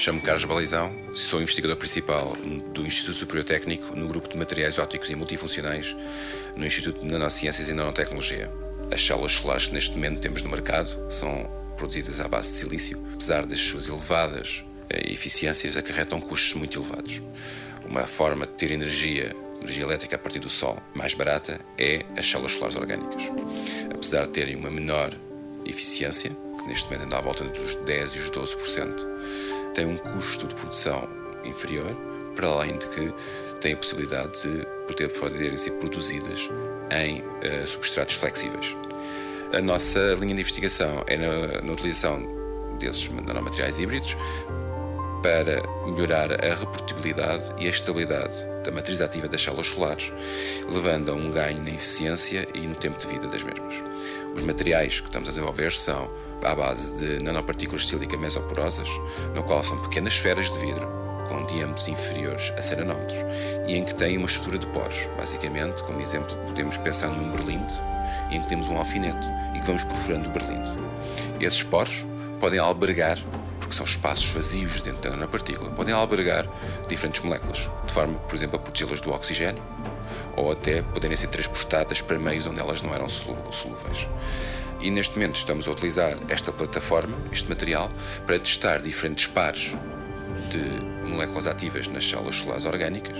Chamo-me Carlos Balizão, sou investigador principal do Instituto Superior Técnico no grupo de materiais ópticos e multifuncionais no Instituto de Nanociências e Nanotecnologia. As células solares que neste momento temos no mercado são produzidas à base de silício, apesar das suas elevadas eh, eficiências, acarretam custos muito elevados. Uma forma de ter energia, energia elétrica a partir do Sol mais barata é as células solares orgânicas. Apesar de terem uma menor eficiência, que neste momento anda à volta dos 10% e os 12%, tem um custo de produção inferior, para além de que têm a possibilidade de poder, poderem ser produzidas em uh, substratos flexíveis. A nossa linha de investigação é na, na utilização desses nanomateriais híbridos para melhorar a reprodutibilidade e a estabilidade da matriz ativa das células solares, levando a um ganho na eficiência e no tempo de vida das mesmas. Os materiais que estamos a desenvolver são à base de nanopartículas de sílica mesoporosas, no qual são pequenas esferas de vidro com diâmetros inferiores a 100 nanómetros e em que têm uma estrutura de poros. Basicamente, como exemplo, podemos pensar num berlinde em que temos um alfinete e que vamos perfurando o berlinde. Esses poros podem albergar, porque são espaços vazios dentro da nanopartícula, podem albergar diferentes moléculas, de forma, por exemplo, a protegê-las do oxigênio ou até poderem ser transportadas para meios onde elas não eram solúveis. E neste momento estamos a utilizar esta plataforma, este material, para testar diferentes pares de moléculas ativas nas células solares orgânicas,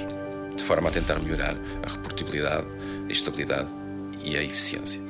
de forma a tentar melhorar a reprodutibilidade, a estabilidade e a eficiência.